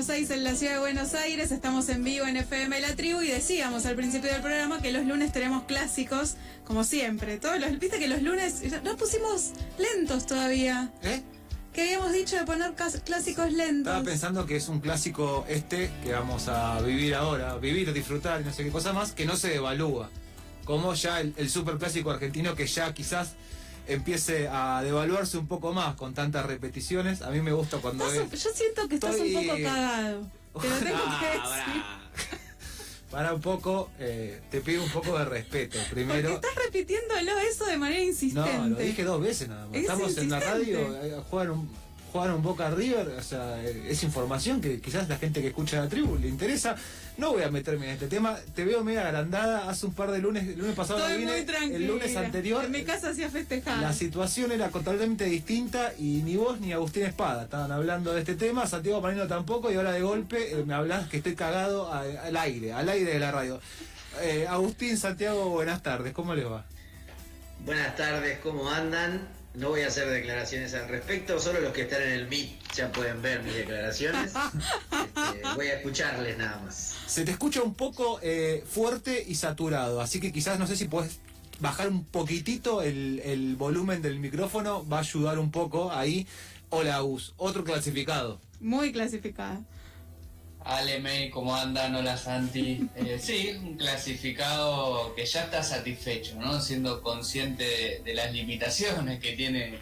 06 en la ciudad de Buenos Aires, estamos en vivo en FM La Tribu y decíamos al principio del programa que los lunes tenemos clásicos, como siempre. Todos los, Viste que los lunes no pusimos lentos todavía. ¿Eh? Que habíamos dicho de poner clásicos lentos. Estaba pensando que es un clásico este que vamos a vivir ahora, vivir, disfrutar y no sé qué cosa más, que no se devalúa. Como ya el, el super clásico argentino que ya quizás empiece a devaluarse un poco más con tantas repeticiones. A mí me gusta cuando... Yo siento que estás un poco cagado. Te lo tengo que decir. Para un poco, eh, te pido un poco de respeto. Primero. Porque estás repitiéndolo eso de manera insistente. No, lo dije dos veces nada más. Estamos en la radio, eh, jugar un, jugaron un Boca River, o sea, es información que quizás la gente que escucha la tribu le interesa. No voy a meterme en este tema, te veo media agrandada, hace un par de lunes, el lunes pasado Estoy muy el lunes anterior. En mi casa hacía festejar. La situación era totalmente distinta y ni vos ni Agustín Espada estaban hablando de este tema, Santiago Marino tampoco, y ahora de golpe eh, me hablas que estoy cagado al aire, al aire de la radio. Eh, Agustín, Santiago, buenas tardes, ¿cómo les va? Buenas tardes, ¿cómo andan? No voy a hacer declaraciones al respecto, solo los que están en el Meet ya pueden ver mis declaraciones. Este, voy a escucharles nada más. Se te escucha un poco eh, fuerte y saturado, así que quizás no sé si puedes bajar un poquitito el, volumen del micrófono, va a ayudar un poco ahí. Hola, Us, otro clasificado. Muy clasificado. Ale May, ¿cómo andan? Hola Santi. Eh, sí, un clasificado que ya está satisfecho, ¿no? Siendo consciente de, las limitaciones que tiene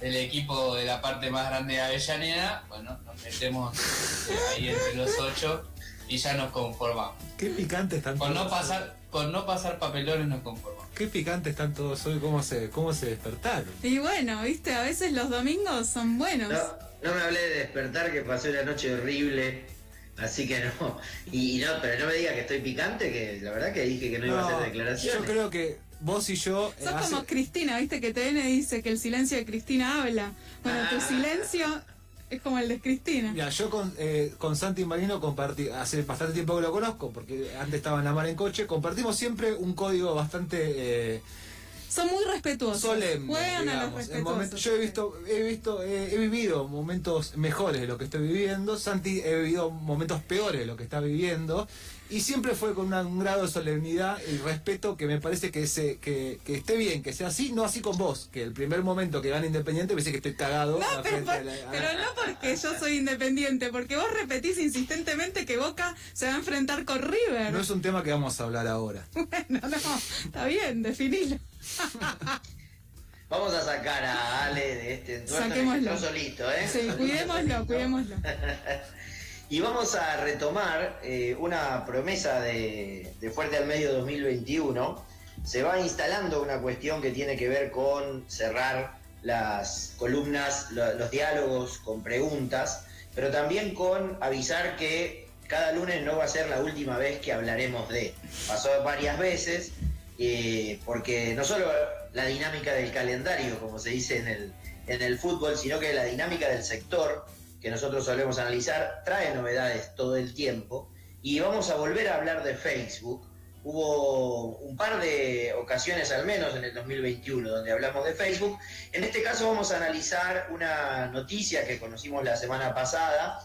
el equipo de la parte más grande de Avellaneda, bueno, nos metemos eh, ahí entre los ocho y ya nos conformamos. Qué picante están con No pasar, con no pasar papelones nos conformamos. Qué picante están todos hoy, cómo se, cómo se despertaron. Y bueno, viste, a veces los domingos son buenos. No, no me hablé de despertar, que pasó una noche horrible Así que no. Y, no, pero no me diga que estoy picante, que la verdad que dije que no, iba a hacer declaraciones. Yo creo que vos y yo. Eh, Sos como Cristina, viste que TN dice que el silencio de Cristina habla. Bueno, tu ah. silencio es como el de Cristina. Ya, yo con, eh, con Santi Marino compartí, hace bastante tiempo que lo conozco, porque antes estaba en la mar en coche, compartimos siempre un código bastante. Eh, son muy respetuosos. Solemnes, Juegan a los yo he visto, he visto, he vivido momentos mejores de lo que estoy viviendo. Santi he vivido momentos peores de lo que está viviendo. Y siempre fue con un grado de solemnidad y respeto que me parece que, ese, que, que, esté bien, que sea así, no así con vos, que el primer momento que gana Independiente me dice que estoy cagado. pero, pero no porque yo soy independiente, porque vos repetís insistentemente que Boca se va a enfrentar con River. No es un tema que vamos a hablar ahora. bueno, no, está bien, definilo. Vamos a sacar a Ale de este entorno Saquémoslo. solito, ¿eh? Sí, cuidémoslo, cuidémoslo. y vamos a retomar eh, una promesa de, Fuerte al Medio 2021. Se va instalando una cuestión que tiene que ver con cerrar las columnas, los diálogos con preguntas, pero también con avisar que cada lunes no va a ser la última vez que hablaremos de. Pasó varias veces, eh, porque no solo la dinámica del calendario, como se dice en el, en el fútbol, sino que la dinámica del sector, que nosotros solemos analizar, trae novedades todo el tiempo. Y vamos a volver a hablar de Facebook. Hubo un par de ocasiones al menos en el 2021 donde hablamos de Facebook. En este caso vamos a analizar una noticia que conocimos la semana pasada,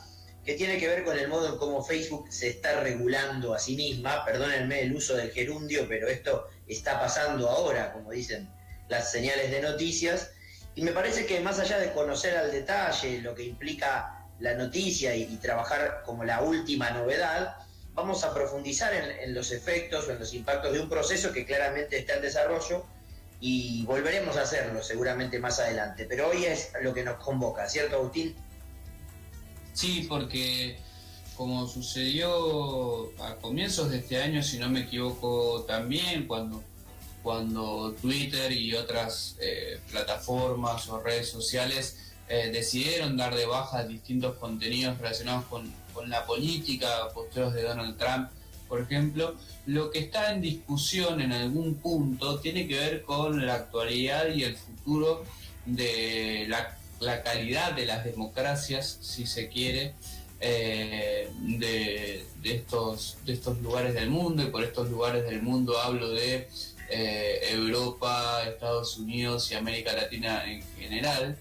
que tiene que ver con el modo en cómo Facebook se está regulando a sí misma. Perdónenme el uso del gerundio, pero esto está pasando ahora, como dicen las señales de noticias. Y me parece que más allá de conocer al detalle lo que implica la noticia y, trabajar como la última novedad, vamos a profundizar en, en los efectos o en los impactos de un proceso que claramente está en desarrollo y volveremos a hacerlo seguramente más adelante. Pero hoy es lo que nos convoca, ¿cierto, Agustín? Sí, porque como sucedió a comienzos de este año, si no me equivoco también, cuando, cuando Twitter y otras eh, plataformas o redes sociales eh, decidieron dar de baja distintos contenidos relacionados con, con la política, posteos de Donald Trump, por ejemplo, lo que está en discusión en algún punto tiene que ver con la actualidad y el futuro de la, calidad de las democracias, si se quiere, eh, de, estos, de estos lugares del mundo, y por estos lugares del mundo hablo de eh, Europa, Estados Unidos y América Latina en general.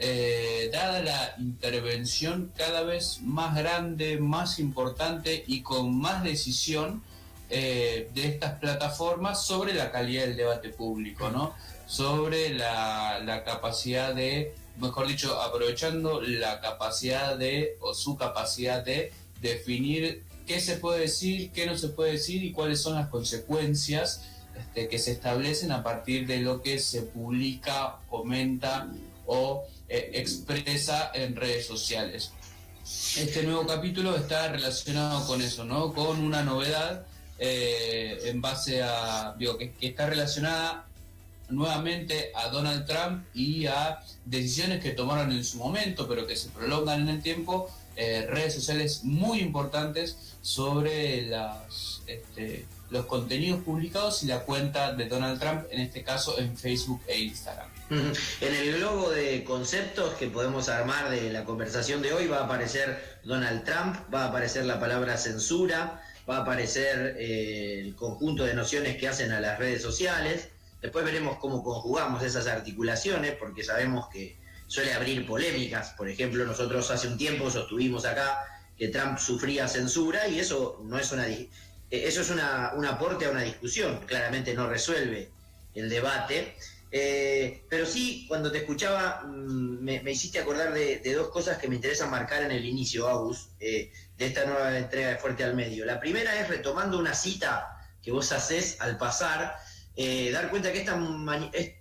Eh, dada la intervención cada vez más grande, más importante y con más decisión de estas plataformas sobre la calidad del debate público, ¿no? Sobre la, capacidad de, mejor dicho, aprovechando la capacidad de, o su capacidad de definir qué se puede decir, qué no se puede decir y cuáles son las consecuencias este, que se establecen a partir de lo que se publica, comenta o eh, expresa en redes sociales. Este nuevo capítulo está relacionado con eso, ¿no? Con una novedad eh, en base a, digo, que, está relacionada nuevamente a Donald Trump y a decisiones que tomaron en su momento, pero que se prolongan en el tiempo, eh, redes sociales muy importantes sobre las, este, los contenidos publicados y la cuenta de Donald Trump, en este caso en Facebook e Instagram. En el globo de conceptos que podemos armar de la conversación de hoy va a aparecer Donald Trump, va a aparecer la palabra censura, va a aparecer eh, el conjunto de nociones que hacen a las redes sociales. Después veremos cómo conjugamos esas articulaciones, porque sabemos que suele abrir polémicas. Por ejemplo, nosotros hace un tiempo sostuvimos acá que Trump sufría censura y eso no es una eh, eso es una, un aporte a una discusión. Claramente no resuelve el debate. Eh, pero sí, cuando te escuchaba, mm, me, hiciste acordar de, dos cosas que me interesan marcar en el inicio, Agus, eh, de esta nueva entrega de Fuerte al Medio. La primera es retomando una cita que vos haces al pasar, eh, dar cuenta que esta,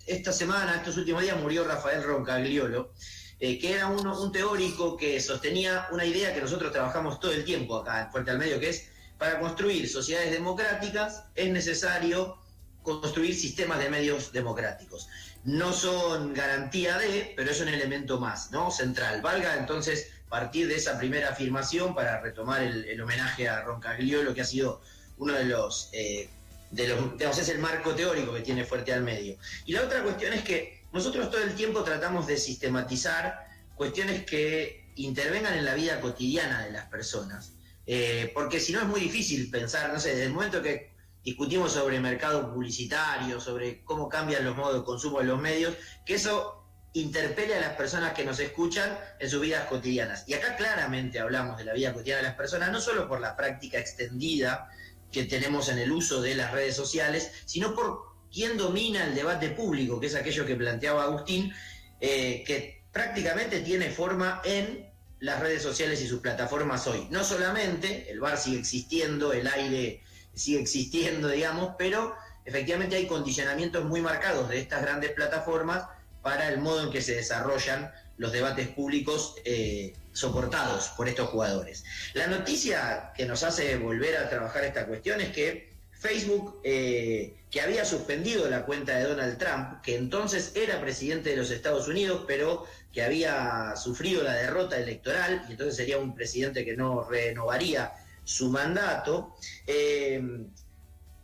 esta semana, estos últimos días, murió Rafael Roncagliolo, que era un teórico que sostenía una idea que nosotros trabajamos todo el tiempo acá en Fuerte al Medio, que es para construir sociedades democráticas es necesario construir sistemas de medios democráticos. No son garantía de, pero es un elemento más, ¿no? Central. Valga entonces partir de esa primera afirmación para retomar el, homenaje a Roncagliolo, que ha sido uno de los, eh, de los, digamos, es el marco teórico que tiene fuerte al medio. Y la otra cuestión es que nosotros todo el tiempo tratamos de sistematizar cuestiones que intervengan en la vida cotidiana de las personas. Eh, porque si no es muy difícil pensar, no sé, desde el momento que discutimos sobre mercado publicitario, sobre cómo cambian los modos de consumo de los medios, que eso interpele a las personas que nos escuchan en sus vidas cotidianas. Y acá claramente hablamos de la vida cotidiana de las personas, no solo por la práctica extendida que tenemos en el uso de las redes sociales, sino por quién domina el debate público, que es aquello que planteaba Agustín, eh, que prácticamente tiene forma en las redes sociales y sus plataformas hoy. No solamente, el bar sigue existiendo, el aire sigue existiendo, digamos, pero efectivamente hay condicionamientos muy marcados de estas grandes plataformas para el modo en que se desarrollan los debates públicos eh, soportados por estos jugadores. La noticia que nos hace volver a trabajar esta cuestión es que Facebook, eh, que había suspendido la cuenta de Donald Trump, que entonces era presidente de los Estados Unidos, pero que había sufrido la derrota electoral, y entonces sería un presidente que no renovaría su mandato. Eh,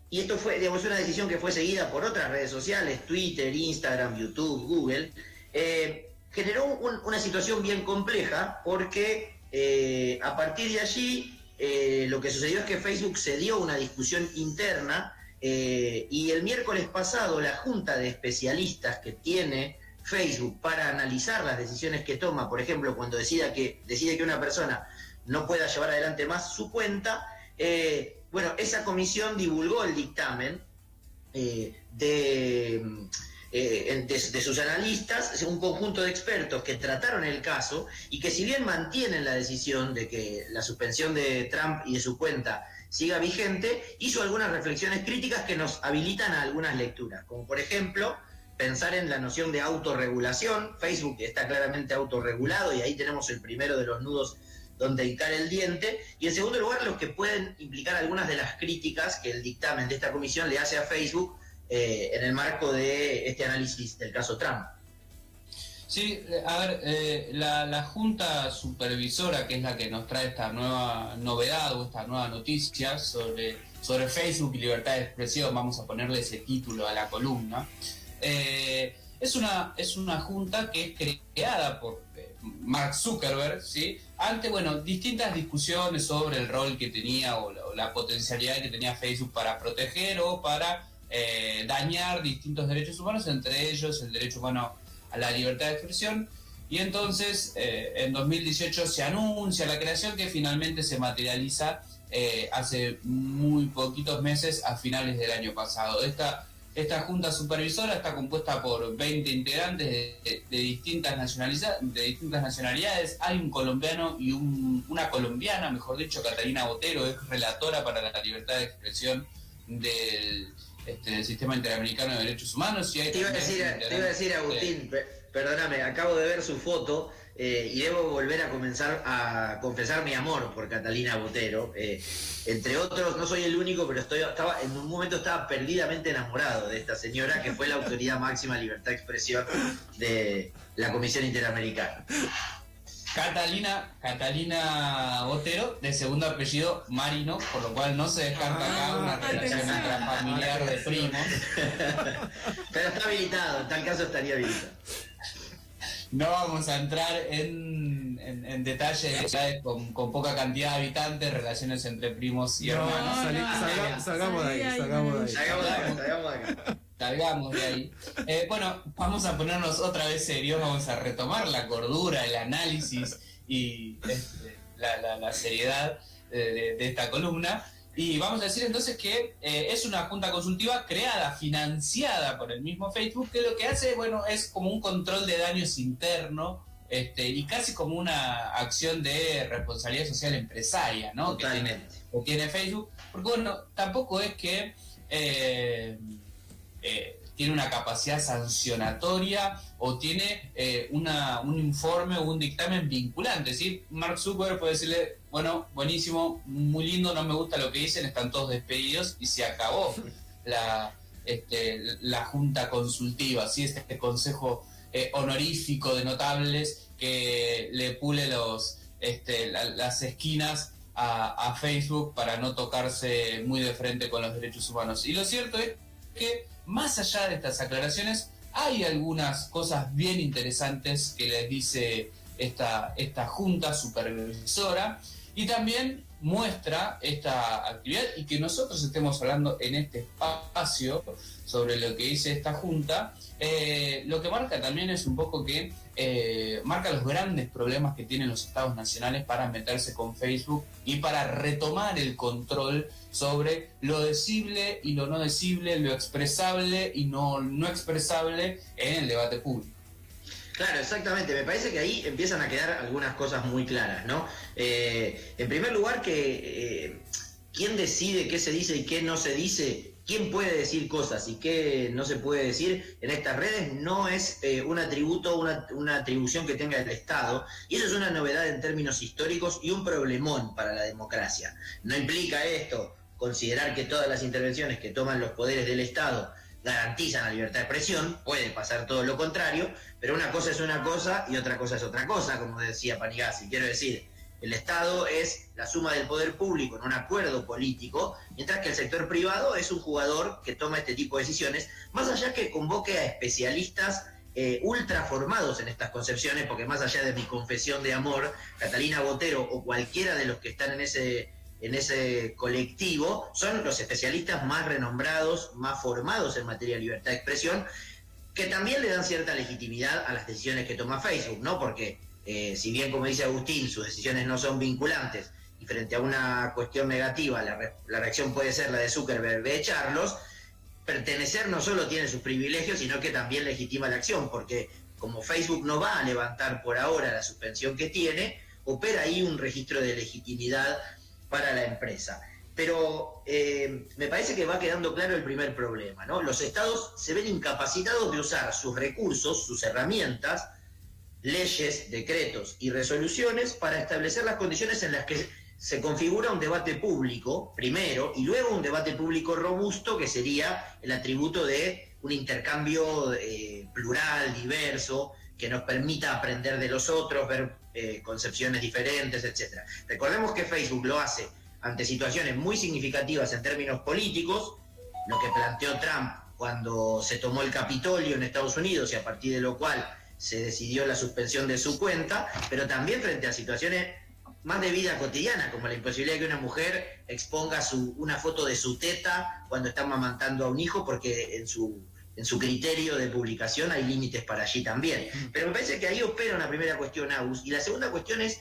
y esto fue, digamos, una decisión que fue seguida por otras redes sociales, Twitter, Instagram, YouTube, Google. Eh, generó una situación bien compleja porque eh, a partir de allí lo que sucedió es que Facebook se dio una discusión interna y el miércoles pasado la junta de especialistas que tiene Facebook para analizar las decisiones que toma, por ejemplo, cuando decida que, decide que una persona no pueda llevar adelante más su cuenta. Eh, bueno, esa comisión divulgó el dictamen eh, de, eh, de, sus analistas, un conjunto de expertos que trataron el caso y que si bien mantienen la decisión de que la suspensión de Trump y de su cuenta siga vigente, hizo algunas reflexiones críticas que nos habilitan a algunas lecturas, como por ejemplo pensar en la noción de autorregulación. Facebook está claramente autorregulado y ahí tenemos el primero de los nudos donde hincar el diente, y en segundo lugar los que pueden implicar algunas de las críticas que el dictamen de esta comisión le hace a Facebook eh, en el marco de este análisis del caso Trump. Sí, eh, a ver, eh, la, Junta Supervisora, que es la que nos trae esta nueva novedad o esta nueva noticia sobre, sobre Facebook y libertad de expresión, vamos a ponerle ese título a la columna, es, una, es una junta que es creada por Mark Zuckerberg, ¿sí? ante bueno, distintas discusiones sobre el rol que tenía o la, potencialidad que tenía Facebook para proteger o para dañar distintos derechos humanos, entre ellos el derecho humano a la libertad de expresión. Y entonces eh, en 2018 se anuncia la creación que finalmente se materializa eh, hace muy poquitos meses, a finales del año pasado. Esta, esta junta supervisora está compuesta por 20 integrantes de, distintas, nacionalidades, de distintas nacionalidades. Hay un colombiano y una colombiana, mejor dicho, Catalina Botero, es relatora para la libertad de expresión del este, sistema interamericano de derechos humanos. Y te, iba a decir, te iba a decir, Agustín, perdóname, acabo de ver su foto eh, y debo volver a comenzar a confesar mi amor por Catalina Botero. Eh, entre otros, no soy el único, pero estoy, estaba, en un momento estaba perdidamente enamorado de esta señora, que fue la autoridad máxima de libertad de expresión de la Comisión Interamericana. Catalina, Catalina Botero, de segundo apellido Marino, por lo cual no se descarta acá ah, una relación intrafamiliar de primos. Pero está habilitado, en tal caso estaría habilitado. No vamos a entrar en, en, detalles con, con, poca cantidad de habitantes, relaciones entre primos y hermanos. salgamos de ahí, salgamos de ahí. Salgamos de ahí, salgamos de ahí salgamos de ahí. Eh, bueno, vamos a ponernos otra vez serios, vamos a retomar la cordura, el análisis y este, la, seriedad de, esta columna. Y vamos a decir entonces que eh, es una junta consultiva creada, financiada por el mismo Facebook, que lo que hace, bueno, es como un control de daños interno este, y casi como una acción de responsabilidad social empresaria, ¿no? Totalmente. Que tiene, Facebook. Porque, bueno, tampoco es que... Eh, eh, tiene una capacidad sancionatoria o tiene eh, una, un informe o un dictamen vinculante. Decir, Mark Zuckerberg puede decirle, bueno, buenísimo, muy lindo, no me gusta lo que dicen, están todos despedidos y se acabó la, este, la junta consultiva, ¿sí? este consejo eh, honorífico de notables que le pule los, este, las esquinas a Facebook para no tocarse muy de frente con los derechos humanos. Y lo cierto es que más allá de estas aclaraciones, hay algunas cosas bien interesantes que les dice esta, esta junta supervisora. Y también muestra esta actividad y que nosotros estemos hablando en este espacio sobre lo que dice esta junta, eh, lo que marca también es un poco que eh, marca los grandes problemas que tienen los estados nacionales para meterse con Facebook y para retomar el control sobre lo decible y lo no decible, lo expresable y no, no expresable en el debate público. Claro, exactamente. Me parece que ahí empiezan a quedar algunas cosas muy claras, ¿no? Eh, en primer lugar, que eh, quién decide qué se dice y qué no se dice, quién puede decir cosas y qué no se puede decir en estas redes, no es eh, un atributo, una, una atribución que tenga el Estado. Y eso es una novedad en términos históricos y un problemón para la democracia. No implica esto considerar que todas las intervenciones que toman los poderes del Estado garantizan la libertad de expresión, puede pasar todo lo contrario, pero una cosa es una cosa y otra cosa es otra cosa, como decía Panigasi. Quiero decir, el Estado es la suma del poder público en un acuerdo político, mientras que el sector privado es un jugador que toma este tipo de decisiones, más allá que convoque a especialistas eh, ultra formados en estas concepciones, porque más allá de mi confesión de amor, Catalina Botero o cualquiera de los que están en ese en ese colectivo son los especialistas más renombrados, más formados en materia de libertad de expresión, que también le dan cierta legitimidad a las decisiones que toma Facebook, ¿no? Porque eh, si bien, como dice Agustín, sus decisiones no son vinculantes y frente a una cuestión negativa la, la reacción puede ser la de Zuckerberg de echarlos, pertenecer no solo tiene sus privilegios, sino que también legitima la acción, porque como Facebook no va a levantar por ahora la suspensión que tiene, opera ahí un registro de legitimidad para la empresa. Pero eh, me parece que va quedando claro el primer problema, ¿no? Los estados se ven incapacitados de usar sus recursos, sus herramientas, leyes, decretos y resoluciones para establecer las condiciones en las que se configura un debate público, primero, y luego un debate público robusto, que sería el atributo de un intercambio eh, plural, diverso, que nos permita aprender de los otros, ver eh, concepciones diferentes, etc. Recordemos que Facebook lo hace ante situaciones muy significativas en términos políticos, lo que planteó Trump cuando se tomó el Capitolio en Estados Unidos y a partir de lo cual se decidió la suspensión de su cuenta, pero también frente a situaciones más de vida cotidiana, como la imposibilidad de que una mujer exponga su, una foto de su teta cuando está mamantando a un hijo, porque en su, en su criterio de publicación hay límites para allí también. Pero me parece que ahí opera una primera cuestión, Agus, y la segunda cuestión es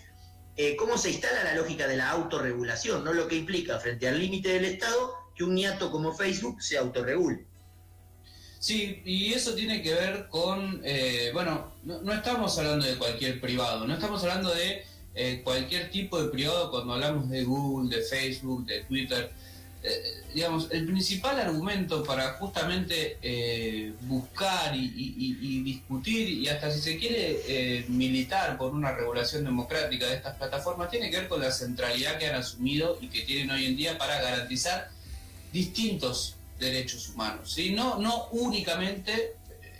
eh, cómo se instala la lógica de la autorregulación, no lo que implica frente al límite del Estado que un niato como Facebook se autorregule. Sí, y eso tiene que ver con, eh, bueno, no, estamos hablando de cualquier privado, no estamos hablando de eh, cualquier tipo de privado cuando hablamos de Google, de Facebook, de Twitter. Eh, digamos, el principal argumento para justamente buscar y, discutir y hasta si se quiere militar por una regulación democrática de estas plataformas tiene que ver con la centralidad que han asumido y que tienen hoy en día para garantizar distintos derechos humanos. ¿sí? No, no únicamente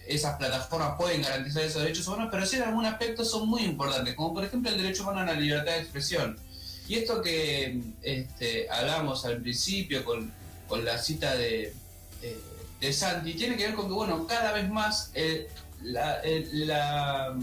esas plataformas pueden garantizar esos derechos humanos, pero sí en algún aspecto son muy importantes, como por ejemplo el derecho humano a la libertad de expresión. Y esto que este, hablamos al principio con, la cita de, de, Santi, tiene que ver con que, bueno, cada vez más eh, la, la,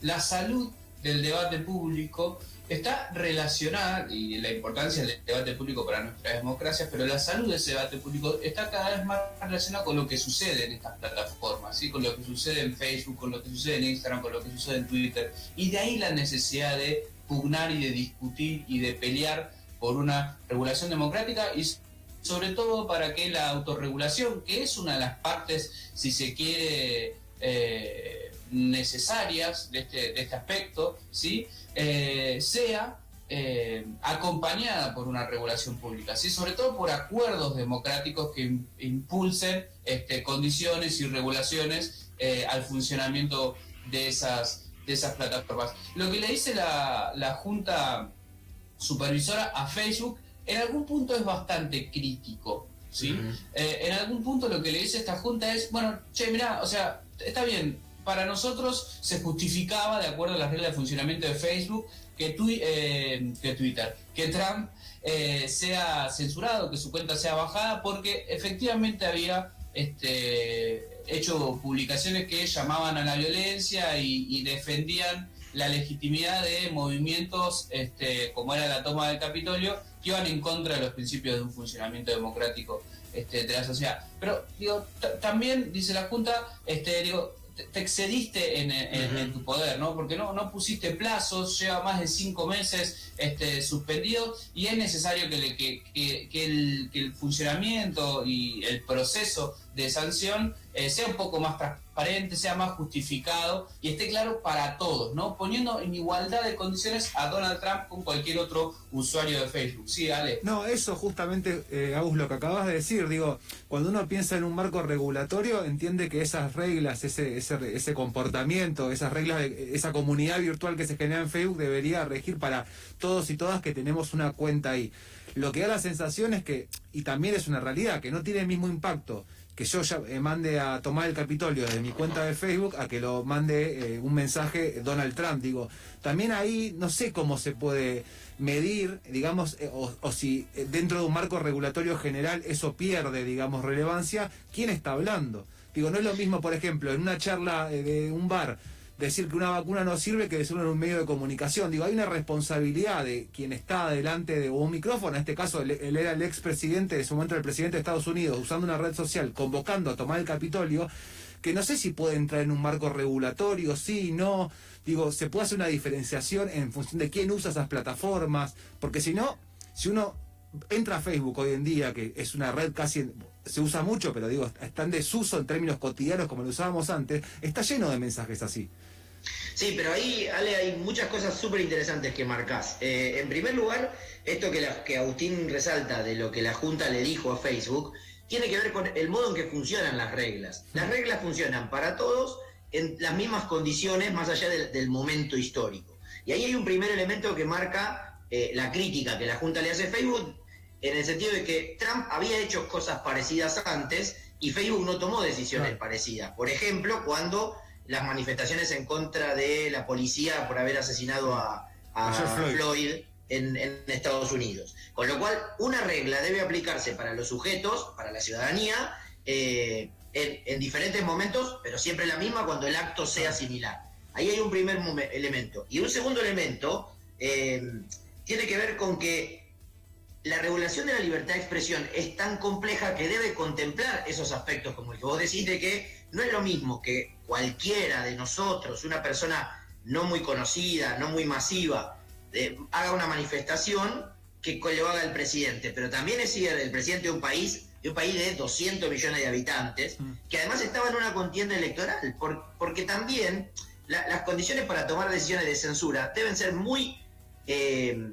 la salud del debate público está relacionada, y la importancia del debate público para nuestra democracia, pero la salud de ese debate público está cada vez más relacionada con lo que sucede en estas plataformas, ¿sí? con lo que sucede en Facebook, con lo que sucede en Instagram, con lo que sucede en Twitter. Y de ahí la necesidad de pugnar y de discutir y de pelear por una regulación democrática y sobre todo para que la autorregulación, que es una de las partes, si se quiere, eh, necesarias de este, de este aspecto, ¿sí? Eh, sea eh, acompañada por una regulación pública, ¿sí? sobre todo por acuerdos democráticos que impulsen este, condiciones y regulaciones al funcionamiento de esas, de esas plataformas. Lo que le dice la, la Junta Supervisora a Facebook en algún punto es bastante crítico. ¿sí? en algún punto lo que le dice esta Junta es, bueno, che, mira, o sea, está bien, para nosotros se justificaba, de acuerdo a las reglas de funcionamiento de Facebook, que, eh, Twitter, que Trump eh, sea censurado, que su cuenta sea bajada, porque efectivamente había este, hecho publicaciones que llamaban a la violencia y, defendían la legitimidad de movimientos este, como era la toma del Capitolio, que iban en contra de los principios de un funcionamiento democrático este, de la sociedad. Pero digo, también dice la Junta, este, digo, te excediste en, tu poder, ¿no? Porque no, no pusiste plazos, lleva más de cinco meses este, suspendido y es necesario que, que, que, el, que el funcionamiento y el proceso de sanción eh, sea un poco más transparente, sea más justificado y esté claro para todos, ¿no? Poniendo en igualdad de condiciones a Donald Trump con cualquier otro usuario de Facebook. Sí, Ale. No, eso justamente, eh, lo que acabas de decir, digo, cuando uno piensa en un marco regulatorio, entiende que esas reglas, ese, ese, ese comportamiento, esas reglas, de, esa comunidad virtual que se genera en Facebook debería regir para todos y todas que tenemos una cuenta ahí. Lo que da la sensación es que, y también es una realidad, que no tiene el mismo impacto que yo ya eh, mande a tomar el Capitolio de mi cuenta de Facebook a que lo mande eh, un mensaje Donald Trump. Digo, también ahí no sé cómo se puede medir, digamos, eh, o, si dentro de un marco regulatorio general eso pierde, digamos, relevancia, ¿quién está hablando? Digo, no es lo mismo, por ejemplo, en una charla de un bar, decir que una vacuna no sirve que decirlo en un medio de comunicación. Digo, hay una responsabilidad de quien está delante de un micrófono, en este caso él, era el expresidente, de su momento el presidente de Estados Unidos, usando una red social, convocando a tomar el Capitolio, que no sé si puede entrar en un marco regulatorio, sí, no. Digo, se puede hacer una diferenciación en función de quién usa esas plataformas, porque si no, si uno entra a Facebook hoy en día, que es una red casi se usa mucho, pero digo, está en desuso en términos cotidianos como lo usábamos antes, está lleno de mensajes así. Sí, pero ahí, Ale, hay muchas cosas súper interesantes que marcás. Eh, en primer lugar, esto que, que Agustín resalta de lo que la Junta le dijo a Facebook, tiene que ver con el modo en que funcionan las reglas. Las reglas funcionan para todos en las mismas condiciones más allá del, momento histórico. Y ahí hay un primer elemento que marca eh, la crítica que la Junta le hace a Facebook, en el sentido de que Trump había hecho cosas parecidas antes y Facebook no tomó decisiones parecidas. Por ejemplo, cuando las manifestaciones en contra de la policía por haber asesinado a, Floyd, en, Estados Unidos. Con lo cual, una regla debe aplicarse para los sujetos, para la ciudadanía, eh, en, diferentes momentos, pero siempre la misma cuando el acto sea similar. Ahí hay un primer elemento. Y un segundo elemento eh, tiene que ver con que la regulación de la libertad de expresión es tan compleja que debe contemplar esos aspectos como el que vos decís de que no es lo mismo que cualquiera de nosotros, una persona no muy conocida, no muy masiva, eh, haga una manifestación que lo haga el presidente, pero también es el presidente de un país de un país de 200 millones de habitantes, mm. que además estaba en una contienda electoral, porque también las condiciones para tomar decisiones de censura deben ser muy, eh,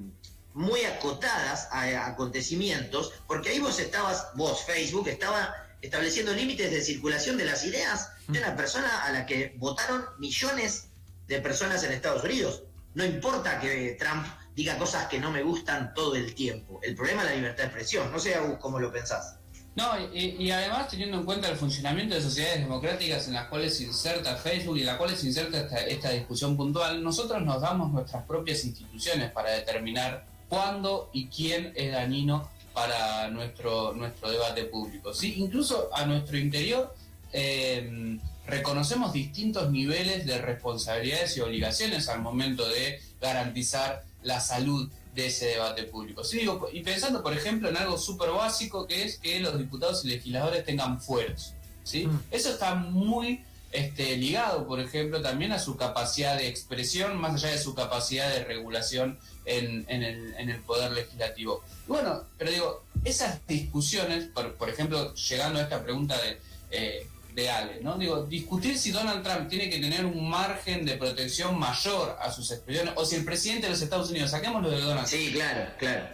muy acotadas a, acontecimientos, porque ahí vos estabas, vos, Facebook, estaba estableciendo límites de circulación de las ideas de una persona a la que votaron millones de personas en Estados Unidos. No importa que Trump diga cosas que no me gustan todo el tiempo. El problema es la libertad de expresión. No sé, cómo lo pensás. No, y, además teniendo en cuenta el funcionamiento de sociedades democráticas en las cuales se inserta Facebook y en las cuales se inserta esta, discusión puntual, nosotros nos damos nuestras propias instituciones para determinar cuándo y quién es dañino para nuestro, nuestro debate público. ¿sí? Incluso a nuestro interior eh, reconocemos distintos niveles de responsabilidades y obligaciones al momento de garantizar la salud de ese debate público. Sí, y pensando, por ejemplo, en algo súper básico que es que los diputados y legisladores tengan fueros. ¿sí? Mm. Eso está muy este, ligado, por ejemplo, también a su capacidad de expresión, más allá de su capacidad de regulación en, el, poder legislativo. bueno, pero digo, esas discusiones, por, ejemplo, llegando a esta pregunta de eh, de ¿no? Digo, discutir si Donald Trump tiene que tener un margen de protección mayor a sus expresiones, o si el presidente de los Estados Unidos, saquémoslo de Donald Trump. Sí, claro, claro.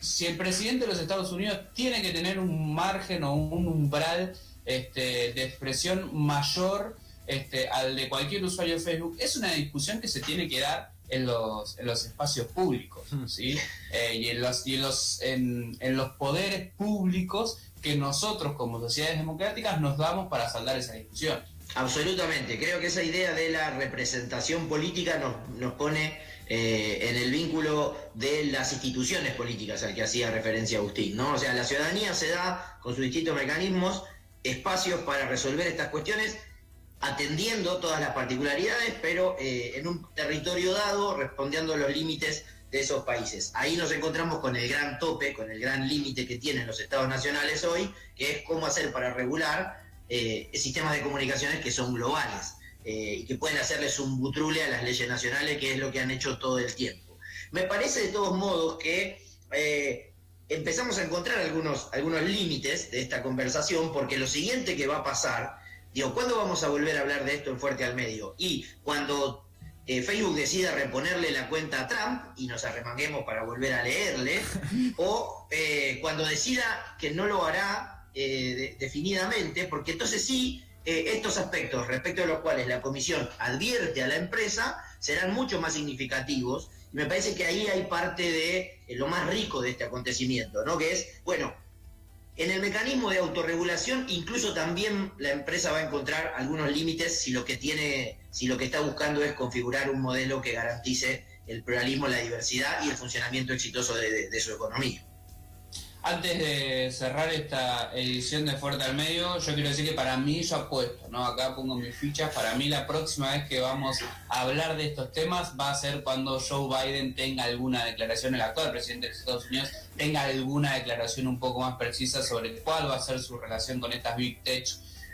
Si el presidente de los Estados Unidos tiene que tener un margen o un umbral este, de expresión mayor este, al de cualquier usuario de Facebook, es una discusión que se tiene que dar en los, en los espacios públicos, hmm. ¿sí? Eh, y en los, y los, en, en los poderes públicos que nosotros como sociedades democráticas nos damos para saldar esa discusión. Absolutamente, creo que esa idea de la representación política nos, nos pone eh, en el vínculo de las instituciones políticas al que hacía referencia Agustín, ¿no? O sea, la ciudadanía se da con sus distintos mecanismos espacios para resolver estas cuestiones atendiendo todas las particularidades, pero eh, en un territorio dado, respondiendo a los límites de esos países. Ahí nos encontramos con el gran tope, con el gran límite que tienen los estados nacionales hoy, que es cómo hacer para regular eh, sistemas de comunicaciones que son globales eh, y que pueden hacerles un butrule a las leyes nacionales, que es lo que han hecho todo el tiempo. Me parece de todos modos que empezamos a encontrar algunos, algunos límites de esta conversación, porque lo siguiente que va a pasar, digo, ¿cuándo vamos a volver a hablar de esto en Fuerte al Medio? Y cuando eh, Facebook decida reponerle la cuenta a Trump y nos arremanguemos para volver a leerle, o eh, cuando decida que no lo hará eh, definidamente, porque entonces sí, estos aspectos respecto a los cuales la comisión advierte a la empresa serán mucho más significativos. Y me parece que ahí hay parte de lo más rico de este acontecimiento, ¿no? Que es, bueno, en el mecanismo de autorregulación, incluso también la empresa va a encontrar algunos límites si lo que tiene, si lo que está buscando es configurar un modelo que garantice el pluralismo, la diversidad y el funcionamiento exitoso de su economía. Antes de cerrar esta edición de Fuerte al Medio, yo quiero decir que para mí yo apuesto, ¿no? Acá pongo mis fichas, para mí la próxima vez que vamos a hablar de estos temas va a ser cuando Joe Biden tenga alguna declaración, el actual presidente de Estados Unidos tenga alguna declaración un poco más precisa sobre cuál va a ser su relación con estas Big Tech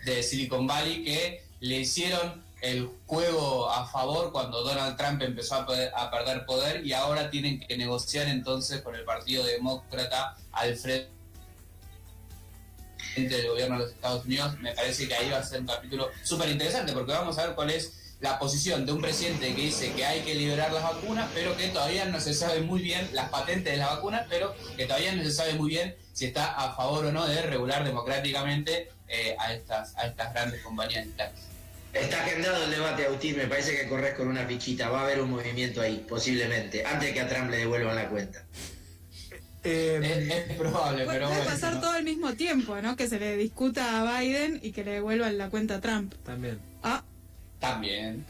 de Silicon Valley que le hicieron el juego a favor cuando Donald Trump empezó a, perder poder y ahora tienen que negociar entonces con el Partido Demócrata al frente del gobierno de los Estados Unidos. Me parece que ahí va a ser un capítulo súper interesante porque vamos a ver cuál es la posición de un presidente que dice que hay que liberar las vacunas, pero que todavía no se sabe muy bien las patentes de las vacunas, pero que todavía no se sabe muy bien si está a favor o no de regular democráticamente eh, a, estas, a estas grandes compañías Está agendado el debate, Agustín. Me parece que corres con una fichita. Va a haber un movimiento ahí, posiblemente, antes que a Trump le devuelvan la cuenta. Eh, es, probable, pero puede bueno. pasar todo al mismo tiempo, ¿no? Que se le discuta a Biden y que le devuelvan la cuenta a Trump. También. Ah, También.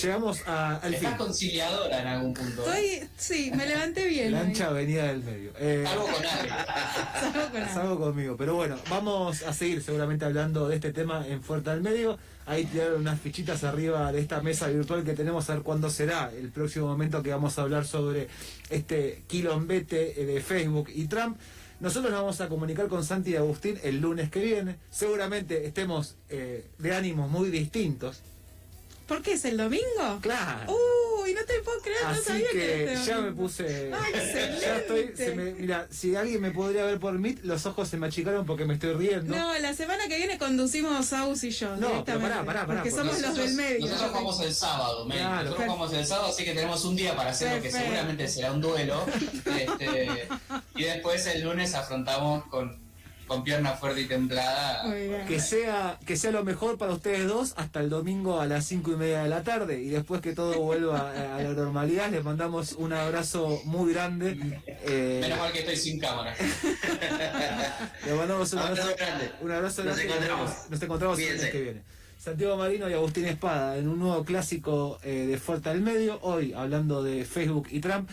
Llegamos a, al fin. Estás conciliadora en algún punto. ¿eh? estoy, sí, me levanté bien. La ahí. ancha avenida del medio. Eh, Algo con algo. Salgo con. Salgo conmigo. Pero bueno, vamos a seguir seguramente hablando de este tema en Fuerte al Medio. Ahí tiraron unas fichitas arriba de esta mesa virtual que tenemos a ver cuándo será el próximo momento que vamos a hablar sobre este quilombete eh, de Facebook y Trump. Nosotros nos vamos a comunicar con Santi y Agustín el lunes que viene. Seguramente estemos eh, de ánimos muy distintos. ¿Por qué es el domingo? Claro. Uy, no te puedo creer, no Así sabía que, este ya me puse. Ah, ya estoy. se me- mira, si alguien me podría ver por Meet, los ojos se me achicaron porque me estoy riendo. No, la semana que viene conducimos Aus y yo. No, pero pará, pará, pará, Porque porque somos los del medio. Nosotros jugamos el sábado. Claro. Nosotros jugamos el sábado, así que tenemos un día para hacer lo que seguramente será un duelo. Este, y después el lunes afrontamos con, con pierna fuerte y templada. Que sea, que sea lo mejor para ustedes dos hasta el domingo a las cinco y media de la tarde y después que todo vuelva a la normalidad les mandamos un abrazo muy grande eh, Menos mal que estoy sin cámara. les mandamos un abrazo, grande. un abrazo Nos grande encontramos. nos encontramos el Cuídense. que viene Santiago Marino y Agustín Espada en un nuevo clásico eh, de Fuerte al Medio hoy hablando de Facebook y Trump